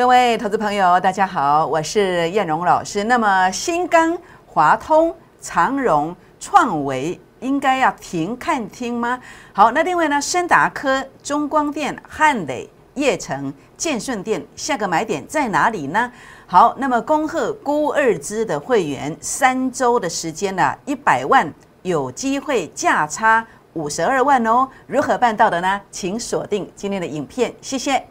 各位投资朋友，大家好，我是燕荣老师。那么新钢、华通、长荣、创维应该要停看听吗？好，那另外呢，深达科、中光电、汉磊、叶城、建顺电，下个买点在哪里呢？好，那么恭贺估二支的会员，三周的时间呢，一百万有机会价差五十二万哦。如何办到的呢？请锁定今天的影片，谢谢。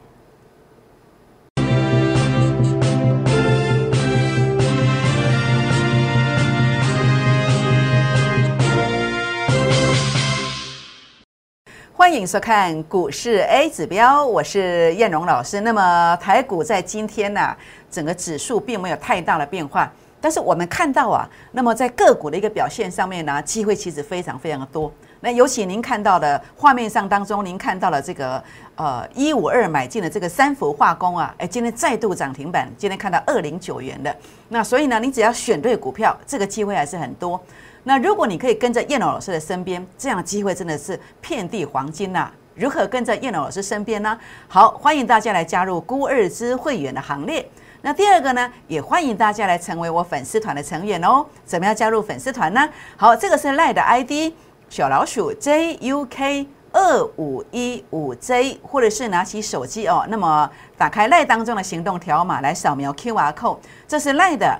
欢迎收看股市 A 指标，我是燕荣老师。那么台股在今天呢，整个指数并没有太大的变化，但是我们看到啊，那么在个股的一个表现上面呢，机会其实非常非常的多。那尤其您看到的画面上当中，您看到了这个呃一五二买进的这个三氟化工啊，哎，今天再度涨停板，今天看到二零九元的。那所以呢，你只要选对股票，这个机会还是很多。那如果你可以跟在燕老师的身边，这样机会真的是遍地黄金呐！如何跟在燕老师身边呢？好，欢迎大家来加入孤二之会员的行列。那第二个呢，也欢迎大家来成为我粉丝团的成员哦。怎么样加入粉丝团呢？好，这个是赖的 ID 小老鼠 JUK 二五一五 J，或者是拿起手机哦，那么打开赖当中的行动条码来扫描 QR code，这是赖的。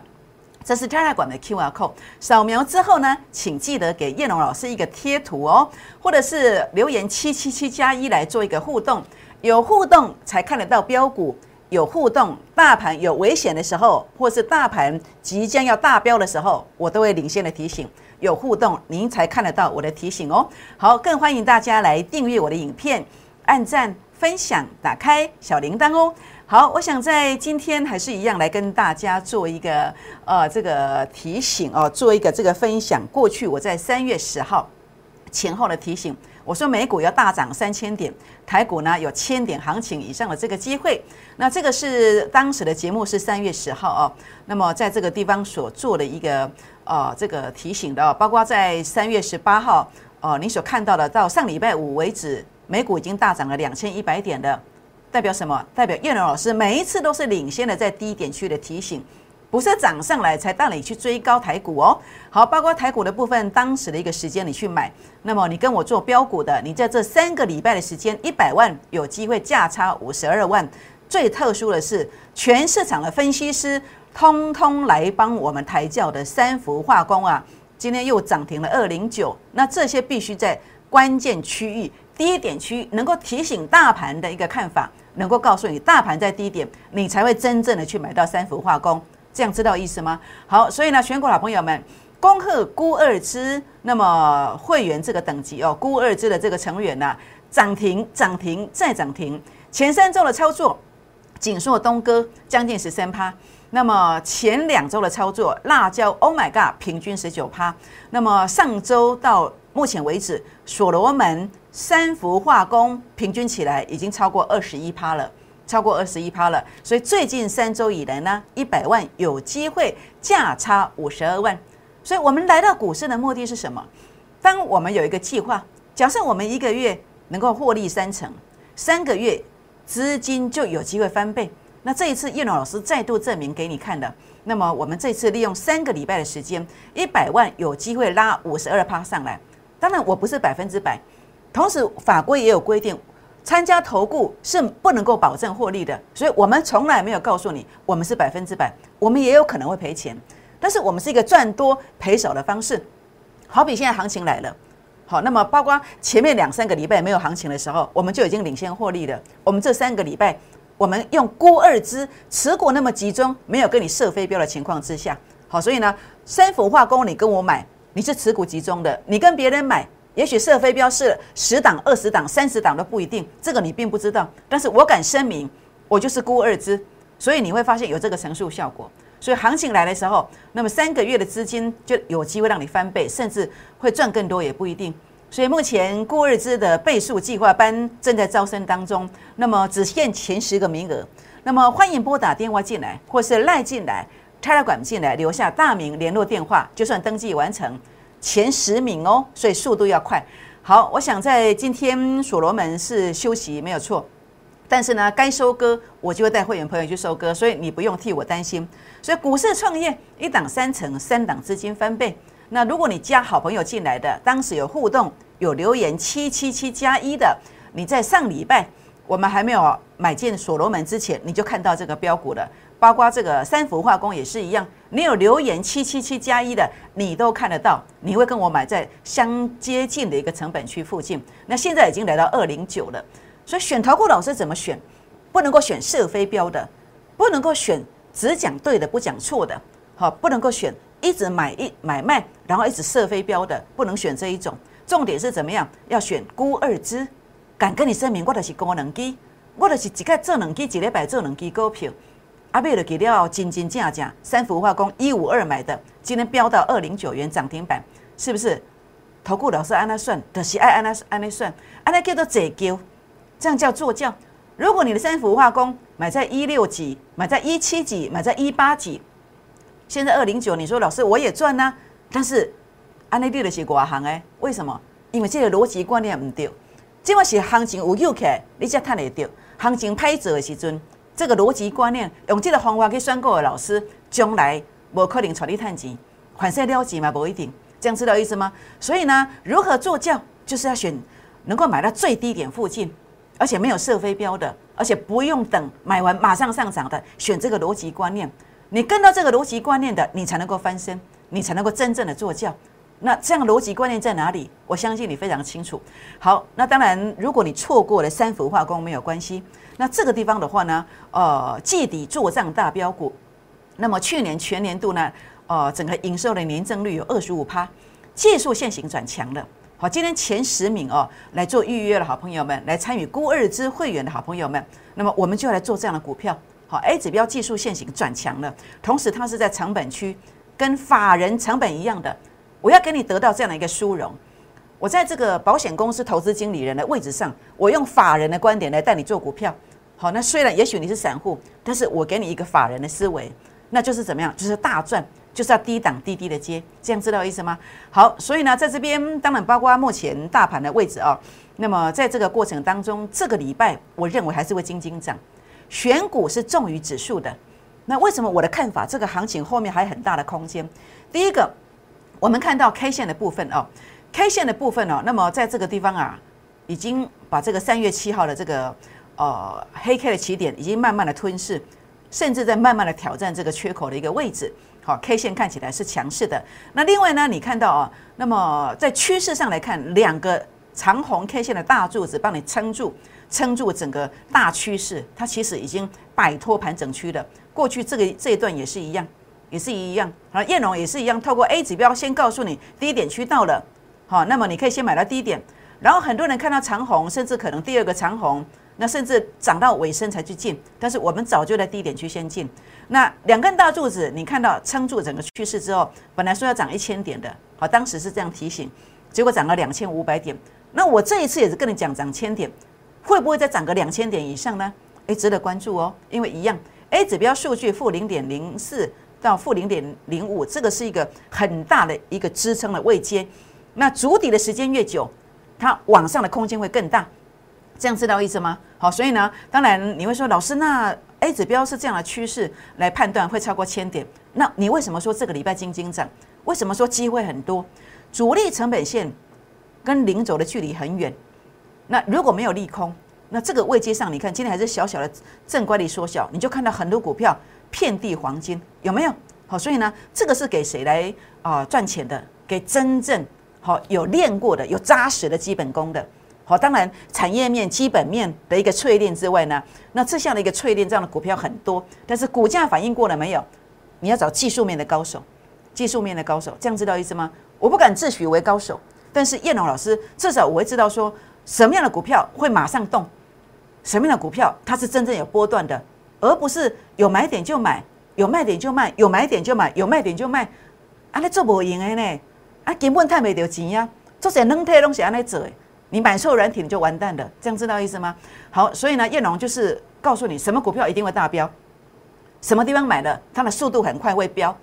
这是 Telegram 的 QR code，扫描之后呢，请记得给叶龙老师一个贴图哦，或者是留言七七七加一来做一个互动，有互动才看得到标股，有互动，大盘有危险的时候，或是大盘即将要大标的时候，我都会领先的提醒，有互动您才看得到我的提醒哦。好，更欢迎大家来订阅我的影片，按赞、分享、打开小铃铛哦。好，我想在今天还是一样来跟大家做一个呃这个提醒哦，做一个这个分享。过去我在三月十号前后的提醒，我说美股要大涨三千点，台股呢有千点行情以上的这个机会。那这个是当时的节目是三月十号哦。那么在这个地方所做的一个呃这个提醒的，包括在三月十八号哦，你所看到的到上礼拜五为止，美股已经大涨了两千一百点的。代表什么？代表叶龙老师每一次都是领先的，在低点区的提醒，不是涨上来才带你去追高台股哦。好，包括台股的部分，当时的一个时间你去买，那么你跟我做标股的，你在这三个礼拜的时间，一百万有机会价差五十二万。最特殊的是，全市场的分析师通通来帮我们抬轿的三幅化工啊，今天又涨停了二零九。那这些必须在关键区域。低点区能够提醒大盘的一个看法，能够告诉你大盘在低点，你才会真正的去买到三幅化工，这样知道意思吗？好，所以呢，全国老朋友们，恭贺孤二支，那么会员这个等级哦，孤二支的这个成员呢，涨停涨停再涨停，前三周的操作，锦硕东哥将近十三趴，那么前两周的操作，辣椒 Oh my God，平均十九趴，那么上周到目前为止，所罗门。三幅化工平均起来已经超过二十一趴了，超过二十一趴了。所以最近三周以来呢，一百万有机会价差五十二万。所以我们来到股市的目的是什么？当我们有一个计划，假设我们一个月能够获利三成，三个月资金就有机会翻倍。那这一次叶龙老师再度证明给你看的。那么我们这次利用三个礼拜的时间，一百万有机会拉五十二趴上来。当然我不是百分之百。同时，法规也有规定，参加投顾是不能够保证获利的，所以我们从来没有告诉你我们是百分之百，我们也有可能会赔钱，但是我们是一个赚多赔少的方式。好比现在行情来了，好，那么包括前面两三个礼拜没有行情的时候，我们就已经领先获利了。我们这三个礼拜，我们用孤二支持股那么集中，没有跟你设飞镖的情况之下，好，所以呢，三氟化工你跟我买，你是持股集中的，你跟别人买。也许射飞镖是十档、二十档、三十档都不一定，这个你并不知道。但是我敢声明，我就是孤二支，所以你会发现有这个乘数效果。所以行情来的时候，那么三个月的资金就有机会让你翻倍，甚至会赚更多也不一定。所以目前孤二支的倍数计划班正在招生当中，那么只限前十个名额。那么欢迎拨打电话进来，或是赖进来、插了管进来，留下大名、联络电话，就算登记完成。前十名哦，所以速度要快。好，我想在今天所罗门是休息没有错，但是呢，该收割我就会带会员朋友去收割，所以你不用替我担心。所以股市创业一档三成，三档资金翻倍。那如果你加好朋友进来的，当时有互动、有留言七七七加一的，你在上礼拜我们还没有买进所罗门之前，你就看到这个标股了。包括这个三氟化工也是一样，你有留言七七七加一的，你都看得到。你会跟我买在相接近的一个成本区附近。那现在已经来到二零九了。所以选投顾老师怎么选？不能够选射飞镖的，不能够选只讲对的不讲错的，好，不能够选一直买一买卖，然后一直射飞镖的，不能选这一种。重点是怎么样？要选孤二支，敢跟你声明，我的是高能机，我的是一个做能机，一礼拜做能机股票。阿贝的给料金金价价，三氟化工一五二买的，今天飙到二零九元涨停板，是不是？投顾老师按那算，的是爱按那按那算，按那叫做折旧。这样叫做教。如果你的三氟化工买在一六几，买在一七几，买在一八几，现在二零九，你说老师我也赚啊，但是安内地的是寡行哎，为什么？因为这个逻辑观念唔对。这么是行情有诱起，你才赚得到。行情拍走的时阵，这个逻辑观念用这个方法去选购的老师，将来无可能传你赚钱，反正了解嘛，不一定。这样知道意思吗？所以呢，如何做教，就是要选能够买到最低点附近。而且没有射飞标的，而且不用等买完马上上涨的，选这个逻辑观念，你跟到这个逻辑观念的，你才能够翻身，你才能够真正的做教。那这样逻辑观念在哪里？我相信你非常清楚。好，那当然，如果你错过了三氟化工没有关系。那这个地方的话呢，呃，季底做账大标股，那么去年全年度呢，呃，整个营收的年增率有二十五趴，技术线型转强了。好，今天前十名哦来做预约的好朋友们，来参与孤二支会员的好朋友们，那么我们就来做这样的股票。好，A 指标技术线型转强了，同时它是在成本区，跟法人成本一样的。我要给你得到这样的一个殊荣。我在这个保险公司投资经理人的位置上，我用法人的观点来带你做股票。好，那虽然也许你是散户，但是我给你一个法人的思维，那就是怎么样？就是大赚。就是要低档低低的接，这样知道意思吗？好，所以呢，在这边当然包括目前大盘的位置啊。那么在这个过程当中，这个礼拜我认为还是会金金涨。选股是重于指数的。那为什么我的看法？这个行情后面还有很大的空间。第一个，我们看到 K 线的部分哦，K 线的部分哦，那么在这个地方啊，已经把这个三月七号的这个呃黑 K 的起点已经慢慢的吞噬，甚至在慢慢的挑战这个缺口的一个位置。好，K 线看起来是强势的。那另外呢，你看到啊，那么在趋势上来看，两个长红 K 线的大柱子帮你撑住，撑住整个大趋势，它其实已经摆脱盘整区了。过去这个这一段也是一样，也是一样。好，燕龙也是一样，透过 A 指标先告诉你低点区到了，好，那么你可以先买到低点。然后很多人看到长红，甚至可能第二个长红。那甚至涨到尾声才去进，但是我们早就在低点区先进。那两根大柱子，你看到撑住整个趋势之后，本来说要涨一千点的，好，当时是这样提醒，结果涨了两千五百点。那我这一次也是跟你讲涨千点，会不会再涨个两千点以上呢？诶，值得关注哦，因为一样，A 指标数据负零点零四到负零点零五，这个是一个很大的一个支撑的位阶。那筑底的时间越久，它往上的空间会更大。这样知道意思吗？好，所以呢，当然你会说，老师，那 A 指标是这样的趋势来判断会超过千点，那你为什么说这个礼拜金金涨？为什么说机会很多？主力成本线跟零轴的距离很远，那如果没有利空，那这个位阶上，你看今天还是小小的正乖离缩小，你就看到很多股票遍地黄金，有没有？好，所以呢，这个是给谁来啊赚钱的？给真正好有练过的、有扎实的基本功的。好，当然产业面、基本面的一个淬炼之外呢，那这项的一个淬炼，这样的股票很多，但是股价反应过了没有？你要找技术面的高手，技术面的高手，这样知道意思吗？我不敢自诩为高手，但是燕龙老师至少我会知道说，什么样的股票会马上动，什么样的股票它是真正有波段的，而不是有买点就买，有卖点就卖，有买点就买，有卖点就卖，啊，你做不赢的呢？啊，根本赚没到钱呀，做些能退东西安尼做。你买错软体，你就完蛋了，这样知道意思吗？好，所以呢，叶龙就是告诉你，什么股票一定会大飙，什么地方买的，它的速度很快会飙。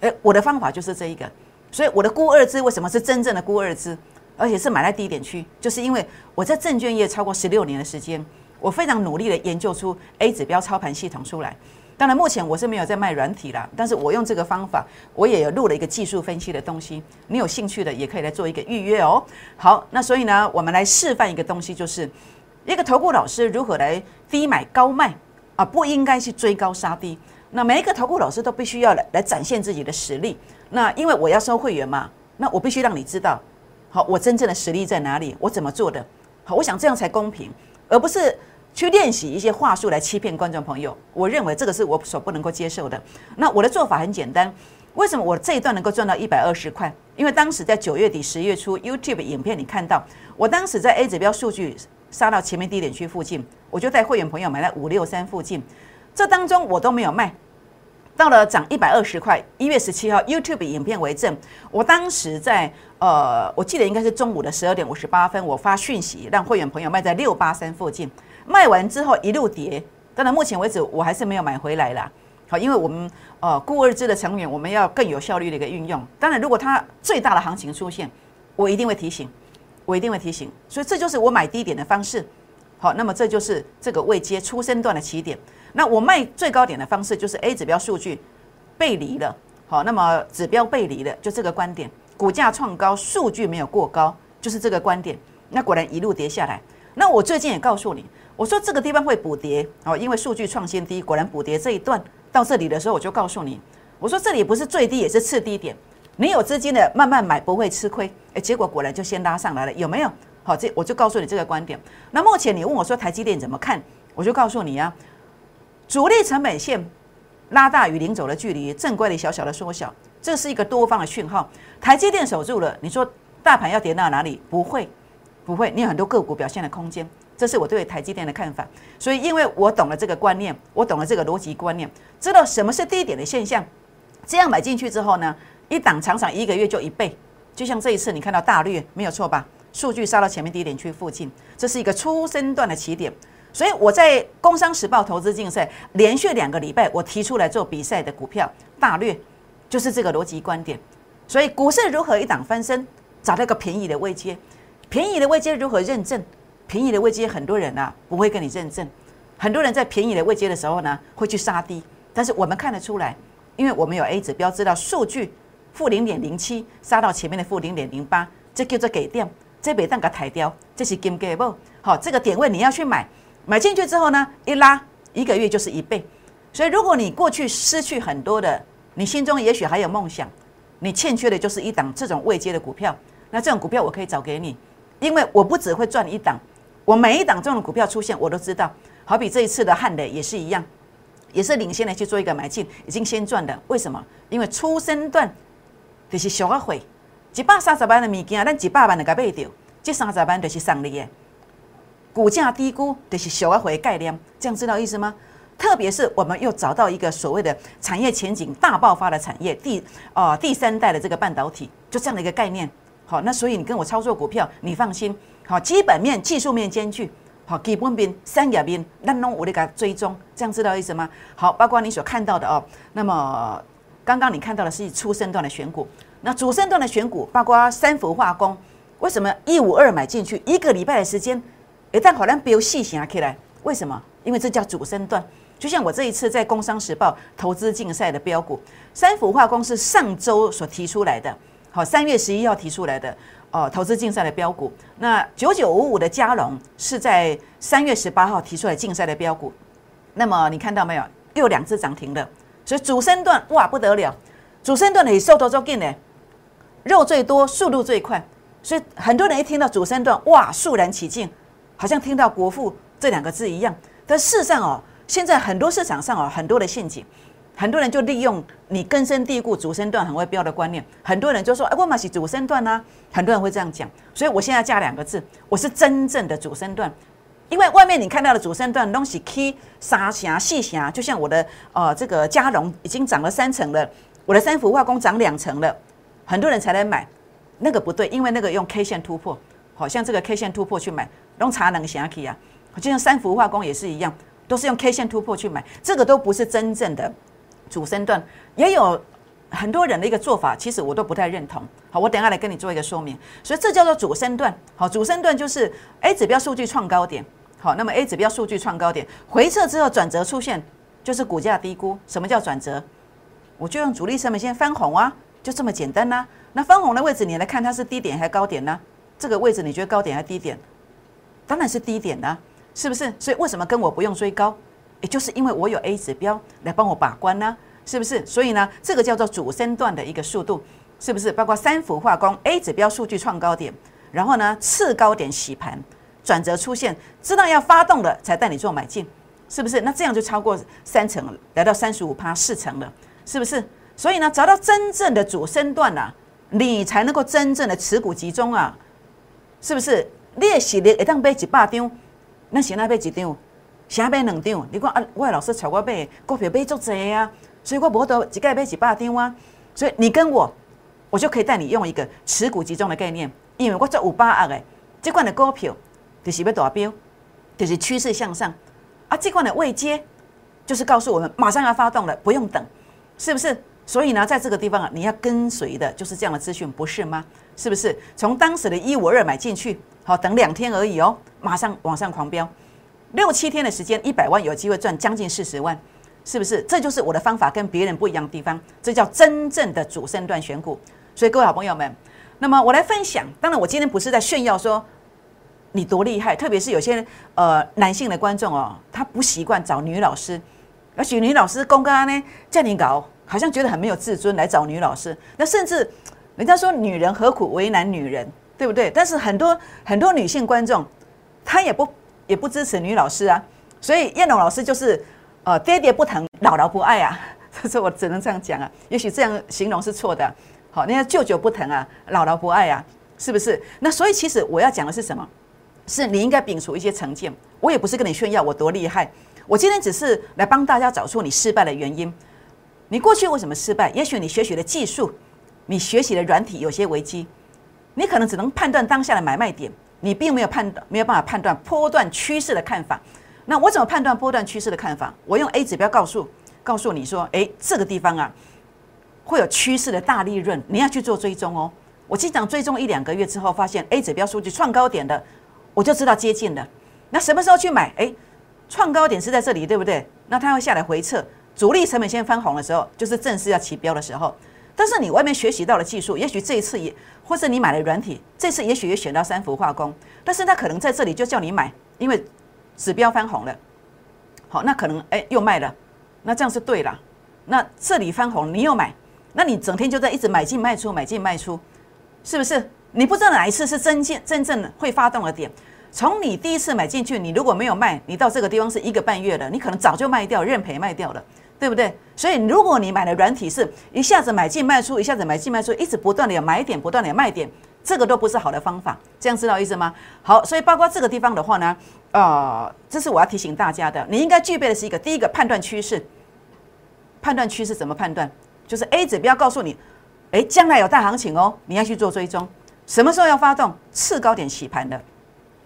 诶，我的方法就是这一个，所以我的孤二支为什么是真正的孤二支，而且是买在低点区，就是因为我在证券业超过十六年的时间，我非常努力的研究出 A 指标操盘系统出来。当然，目前我是没有在卖软体啦，但是我用这个方法，我也有录了一个技术分析的东西。你有兴趣的也可以来做一个预约哦。好，那所以呢，我们来示范一个东西，就是一个投顾老师如何来低买高卖啊，不应该去追高杀低。那每一个投顾老师都必须要来来展现自己的实力。那因为我要收会员嘛，那我必须让你知道，好，我真正的实力在哪里，我怎么做的。好，我想这样才公平，而不是。去练习一些话术来欺骗观众朋友，我认为这个是我所不能够接受的。那我的做法很简单，为什么我这一段能够赚到一百二十块？因为当时在九月底、十月初，YouTube 影片你看到，我当时在 A 指标数据杀到前面低点区附近，我就带会员朋友买在五六三附近，这当中我都没有卖。到了涨一百二十块，一月十七号，YouTube 影片为证，我当时在呃，我记得应该是中午的十二点五十八分，我发讯息让会员朋友卖在六八三附近。卖完之后一路跌，当然目前为止我还是没有买回来啦。好，因为我们呃固二支的成员，我们要更有效率的一个运用。当然，如果它最大的行情出现，我一定会提醒，我一定会提醒。所以这就是我买低点的方式。好，那么这就是这个未接出生段的起点。那我卖最高点的方式就是 A 指标数据背离了。好，那么指标背离了，就这个观点，股价创高，数据没有过高，就是这个观点。那果然一路跌下来。那我最近也告诉你。我说这个地方会补跌哦，因为数据创新低，果然补跌这一段到这里的时候，我就告诉你，我说这里不是最低，也是次低点，你有资金的慢慢买不会吃亏。哎，结果果然就先拉上来了，有没有？好，这我就告诉你这个观点。那目前你问我说台积电怎么看，我就告诉你啊，主力成本线拉大与零走的距离，正规的小小的缩小，这是一个多方的讯号。台积电守住了，你说大盘要跌到哪里？不会，不会，你有很多个股表现的空间。这是我对台积电的看法，所以因为我懂了这个观念，我懂了这个逻辑观念，知道什么是低点的现象，这样买进去之后呢，一档常常一个月就一倍，就像这一次你看到大略没有错吧？数据杀到前面低点区附近，这是一个初升段的起点，所以我在工商时报投资竞赛连续两个礼拜，我提出来做比赛的股票大略就是这个逻辑观点，所以股市如何一档翻身，找到一个便宜的位阶，便宜的位阶如何认证？便宜的位阶，很多人啊不会跟你认证，很多人在便宜的位阶的时候呢，会去杀低。但是我们看得出来，因为我们有 A 指标，知道数据负零点零七杀到前面的负零点零八，这叫做给掉，这别蛋给抬掉，这是金给不？好，这个点位你要去买，买进去之后呢，一拉一个月就是一倍。所以如果你过去失去很多的，你心中也许还有梦想，你欠缺的就是一档这种位阶的股票。那这种股票我可以找给你，因为我不只会赚一档。我每一档这种股票出现，我都知道。好比这一次的汉雷也是一样，也是领先的去做一个买进，已经先赚的。为什么？因为初生段就是小个会，一百三十万的物件，咱一百万的给卖掉，这三十万就是上利的。股价低估就是小个会概念，这样知道意思吗？特别是我们又找到一个所谓的产业前景大爆发的产业，第啊第三代的这个半导体，就这样的一个概念。好，那所以你跟我操作股票，你放心。好，基本面、技术面兼具。好，基本面、三业面，那弄我得给它追踪，这样知道意思吗？好，包括你所看到的哦。那么刚刚你看到的是初升段的选股，那主升段的选股，包括三氟化工，为什么一五二买进去一个礼拜的时间，一旦好像比如细想起来，为什么？因为这叫主升段。就像我这一次在《工商时报》投资竞赛的标股，三氟化工是上周所提出来的，好，三月十一号提出来的。哦，投资竞赛的标股，那九九五五的加龙是在三月十八号提出来竞赛的标股，那么你看到没有？又两次涨停的，所以主升段哇不得了，主升段的收头做紧呢，肉最多，速度最快，所以很多人一听到主升段哇肃然起敬，好像听到国富这两个字一样。但事实上哦，现在很多市场上哦很多的陷阱。很多人就利用你根深蒂固主升段很会标的观念，很多人就说：“哎，我嘛是主升段啊。”很多人会这样讲，所以我现在加两个字，我是真正的主升段。因为外面你看到的主升段东西 K 沙霞细霞，就像我的呃这个加绒已经涨了三层了，我的三氟化工涨两层了，很多人才来买，那个不对，因为那个用 K 线突破，好像这个 K 线突破去买，用茶能霞 K 啊，就像三氟化工也是一样，都是用 K 线突破去买，这个都不是真正的。主升段也有很多人的一个做法，其实我都不太认同。好，我等下来跟你做一个说明。所以这叫做主升段。好，主升段就是 A 指标数据创高点，好，那么 A 指标数据创高点，回撤之后转折出现，就是股价低估。什么叫转折？我就用主力成本线翻红啊，就这么简单呐。那翻红的位置，你来看它是低点还是高点呢？这个位置你觉得高点还是低点？当然是低点呢，是不是？所以为什么跟我不用追高？也就是因为我有 A 指标来帮我把关呢，是不是？所以呢，这个叫做主升段的一个速度，是不是？包括三幅化工 A 指标数据创高点，然后呢次高点洗盘。转折出现，知道要发动了才带你做买进，是不是？那这样就超过三成，来到三十五趴四成了，是不是？所以呢，找到真正的主升段呐，你才能够真正的持股集中啊，是不是？列习的一旦买几百张，那现在买几张，现在买两张。你看啊，我的老师带我买股票买足济啊，所以我无得一个买一百张啊。所以你跟我，我就可以带你用一个持股集中的概念，因为我做五八二的这款的股票。就是要达标，就是趋势向上啊！这款的未接就是告诉我们马上要发动了，不用等，是不是？所以呢，在这个地方啊，你要跟随的就是这样的资讯，不是吗？是不是？从当时的一五二买进去，好，等两天而已哦，马上往上狂飙，六七天的时间，一百万有机会赚将近四十万，是不是？这就是我的方法跟别人不一样的地方，这叫真正的主升段选股。所以各位好朋友们，那么我来分享，当然我今天不是在炫耀说。你多厉害！特别是有些呃男性的观众哦，他不习惯找女老师，而且女老师公干呢叫你搞，好像觉得很没有自尊来找女老师。那甚至人家说女人何苦为难女人，对不对？但是很多很多女性观众，她也不也不支持女老师啊。所以燕龙老师就是呃爹爹不疼，姥姥不爱啊。这是我只能这样讲啊。也许这样形容是错的。好，那舅舅不疼啊，姥姥不爱啊，是不是？那所以其实我要讲的是什么？是你应该摒除一些成见，我也不是跟你炫耀我多厉害，我今天只是来帮大家找出你失败的原因。你过去为什么失败？也许你学习的技术，你学习的软体有些危机，你可能只能判断当下的买卖点，你并没有判没有办法判断波段趋势的看法。那我怎么判断波段趋势的看法？我用 A 指标告诉告诉你说，诶，这个地方啊会有趋势的大利润，你要去做追踪哦。我经常追踪一两个月之后，发现 A 指标数据创高点的。我就知道接近了，那什么时候去买？哎，创高点是在这里，对不对？那它会下来回撤，主力成本线翻红的时候，就是正式要起标的时候。但是你外面学习到了技术，也许这一次也，或者你买了软体，这次也许也选到三幅化工，但是它可能在这里就叫你买，因为指标翻红了。好，那可能哎又卖了，那这样是对了。那这里翻红你又买，那你整天就在一直买进卖出，买进卖出，是不是？你不知道哪一次是真正真正会发动的点。从你第一次买进去，你如果没有卖，你到这个地方是一个半月了，你可能早就卖掉，认赔卖掉了，对不对？所以如果你买的软体是一下子买进卖出，一下子买进卖出，一直不断的有买点，不断的有卖点，这个都不是好的方法。这样知道意思吗？好，所以包括这个地方的话呢，呃，这是我要提醒大家的，你应该具备的是一个第一个判断趋势。判断趋势怎么判断？就是 A 指标告诉你，哎，将来有大行情哦，你要去做追踪。什么时候要发动？次高点洗盘的，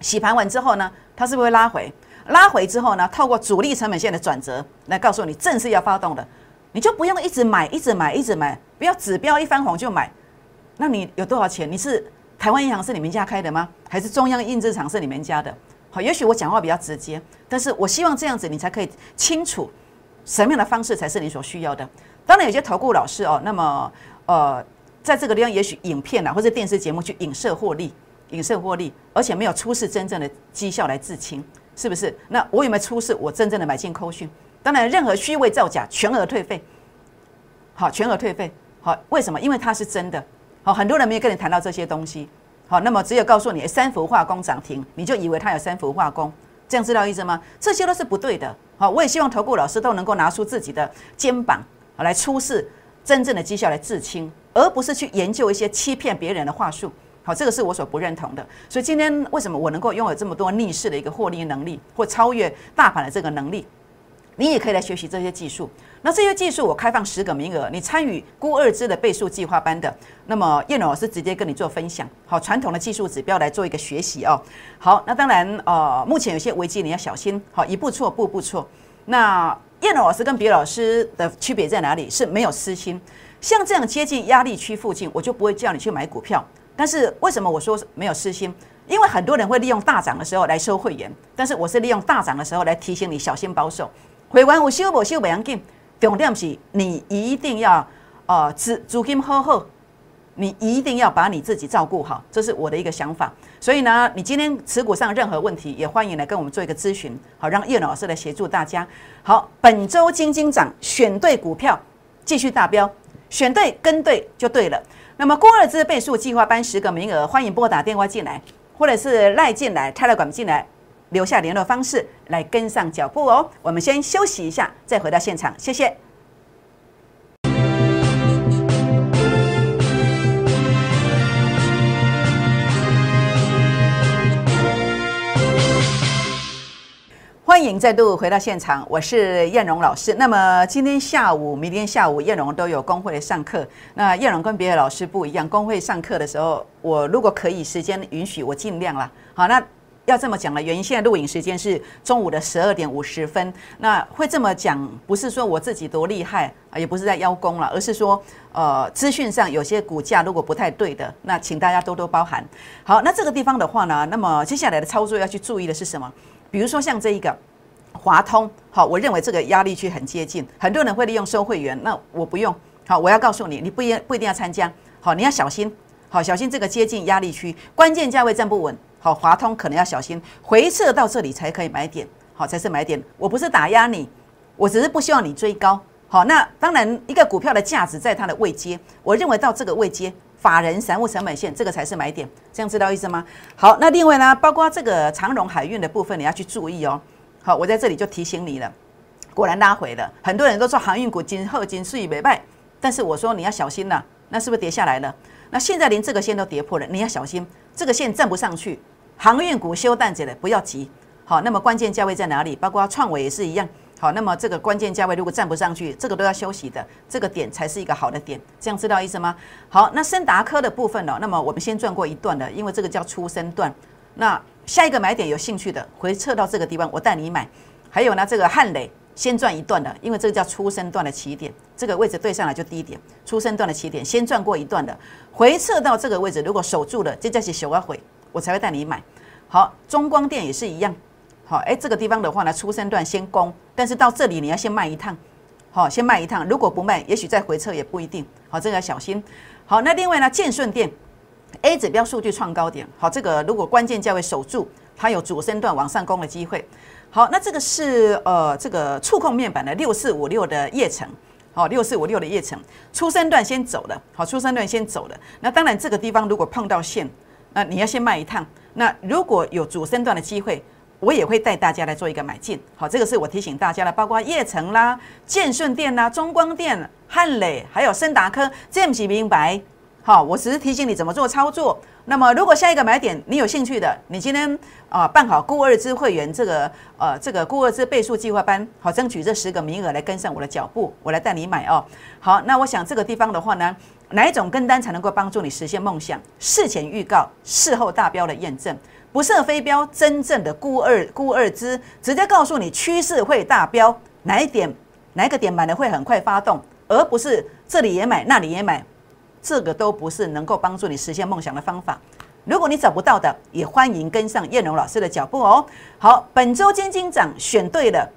洗盘完之后呢，它是不是会拉回？拉回之后呢，透过主力成本线的转折来告诉你正式要发动的，你就不用一直买，一直买，一直买，不要指标一翻红就买。那你有多少钱？你是台湾银行是你们家开的吗？还是中央印制厂是你们家的？好，也许我讲话比较直接，但是我希望这样子你才可以清楚什么样的方式才是你所需要的。当然有些投顾老师哦，那么呃。在这个地方，也许影片啊，或者电视节目去影射获利，影射获利，而且没有出示真正的绩效来自清，是不是？那我有没有出示我真正的买进扣讯？当然，任何虚伪造假，全额退费。好，全额退费。好，为什么？因为它是真的。好，很多人没有跟你谈到这些东西。好，那么只有告诉你三氟化工涨停，你就以为它有三氟化工，这样知道意思吗？这些都是不对的。好，我也希望投顾老师都能够拿出自己的肩膀，来出示真正的绩效来自清。而不是去研究一些欺骗别人的话术，好，这个是我所不认同的。所以今天为什么我能够拥有这么多逆势的一个获利能力，或超越大盘的这个能力？你也可以来学习这些技术。那这些技术我开放十个名额，你参与估二支的倍数计划班的，那么叶老师直接跟你做分享。好，传统的技术指标来做一个学习哦。好，那当然呃，目前有些危机你要小心。好，一步错，步步错。那叶老师跟别老师的区别在哪里？是没有私心。像这样接近压力区附近，我就不会叫你去买股票。但是为什么我说没有私心？因为很多人会利用大涨的时候来收会员，但是我是利用大涨的时候来提醒你小心保守。会员有收无收不要紧，重点是你一定要呃资资金好好，你一定要把你自己照顾好，这是我的一个想法。所以呢，你今天持股上任何问题，也欢迎来跟我们做一个咨询，好让叶老师来协助大家。好，本周金金涨，选对股票继续达标，选对跟对就对了。那么郭二之倍数计划班十个名额，欢迎拨打电话进来。或者是赖进来，泰勒管进来，留下联络方式来跟上脚步哦。我们先休息一下，再回到现场，谢谢。欢迎再度回到现场，我是燕荣老师。那么今天下午、明天下午，燕荣都有工会上课。那燕荣跟别的老师不一样，工会上课的时候，我如果可以，时间允许，我尽量啦。好，那要这么讲了，原因现在录影时间是中午的十二点五十分。那会这么讲，不是说我自己多厉害啊，也不是在邀功了，而是说，呃，资讯上有些股价如果不太对的，那请大家多多包涵。好，那这个地方的话呢，那么接下来的操作要去注意的是什么？比如说像这一个华通，好，我认为这个压力区很接近，很多人会利用收会员，那我不用，好，我要告诉你，你不一不一定要参加，好，你要小心，好，小心这个接近压力区，关键价位站不稳，好，华通可能要小心，回撤到这里才可以买点，好，才是买点，我不是打压你，我只是不希望你追高，好，那当然一个股票的价值在它的位阶，我认为到这个位阶。法人散户成本线，这个才是买点，这样知道意思吗？好，那另外呢，包括这个长荣海运的部分，你要去注意哦。好，我在这里就提醒你了，果然拉回了。很多人都说航运股今后今岁没败，但是我说你要小心了，那是不是跌下来了？那现在连这个线都跌破了，你要小心，这个线站不上去，航运股休淡着了，不要急。好，那么关键价位在哪里？包括创伟也是一样。好，那么这个关键价位如果站不上去，这个都要休息的，这个点才是一个好的点，这样知道意思吗？好，那森达科的部分呢？那么我们先转过一段的，因为这个叫出生段。那下一个买点有兴趣的，回撤到这个地方，我带你买。还有呢，这个汉磊先转一段的，因为这个叫出生段的起点，这个位置对上来就低点，出生段的起点先转过一段的，回撤到这个位置，如果守住了，这叫是小要回，我才会带你买。好，中光电也是一样。好，哎，这个地方的话呢，出生段先攻，但是到这里你要先卖一趟，好，先卖一趟。如果不卖，也许再回撤也不一定。好，这个要小心。好，那另外呢，建顺电 A 指标数据创高点，好，这个如果关键价位守住，它有主升段往上攻的机会。好，那这个是呃这个触控面板的六四五六的叶层，好，六四五六的叶层，出生段先走了，好，出生段先走了。那当然这个地方如果碰到线，那你要先卖一趟。那如果有主升段的机会。我也会带大家来做一个买进，好，这个是我提醒大家的，包括叶城啦、建顺电啦、中光电、汉磊，还有森达科，这样子明白？好，我只是提醒你怎么做操作。那么，如果下一个买点你有兴趣的，你今天啊办好固二支会员这个呃这个固二支倍数计划班，好，争取这十个名额来跟上我的脚步，我来带你买哦。好，那我想这个地方的话呢，哪一种跟单才能够帮助你实现梦想？事前预告，事后大标的验证。不设飞镖，真正的孤二孤二支，直接告诉你趋势会大标，哪一点哪一个点买的会很快发动，而不是这里也买那里也买，这个都不是能够帮助你实现梦想的方法。如果你找不到的，也欢迎跟上燕荣老师的脚步哦。好，本周金金涨，选对了，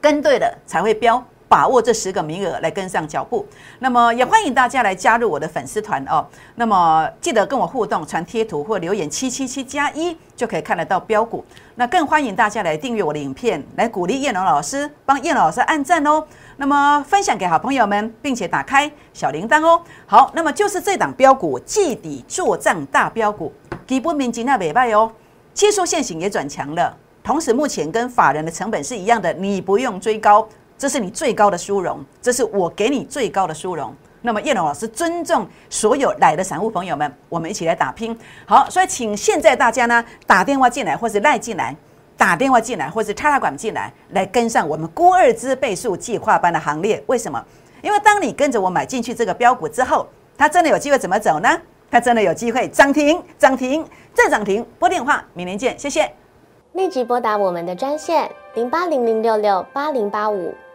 跟对了才会标。把握这十个名额来跟上脚步，那么也欢迎大家来加入我的粉丝团哦。那么记得跟我互动，传贴图或留言七七七加一就可以看得到标股。那更欢迎大家来订阅我的影片，来鼓励叶龙老师，帮叶老师按赞哦。那么分享给好朋友们，并且打开小铃铛哦。好，那么就是这档标股季底作战大标股，基本面今天尾败哦，技术线型也转强了，同时目前跟法人的成本是一样的，你不用追高。这是你最高的殊荣，这是我给你最高的殊荣。那么叶龙老师尊重所有来的散户朋友们，我们一起来打拼。好，所以请现在大家呢打电话进来，或是赖进来，打电话进来，或是插插管进来，来跟上我们郭二支倍数计划班的行列。为什么？因为当你跟着我买进去这个标股之后，它真的有机会怎么走呢？它真的有机会涨停，涨停再涨停。拨电话，明年见，谢谢。立即拨打我们的专线零八零零六六八零八五。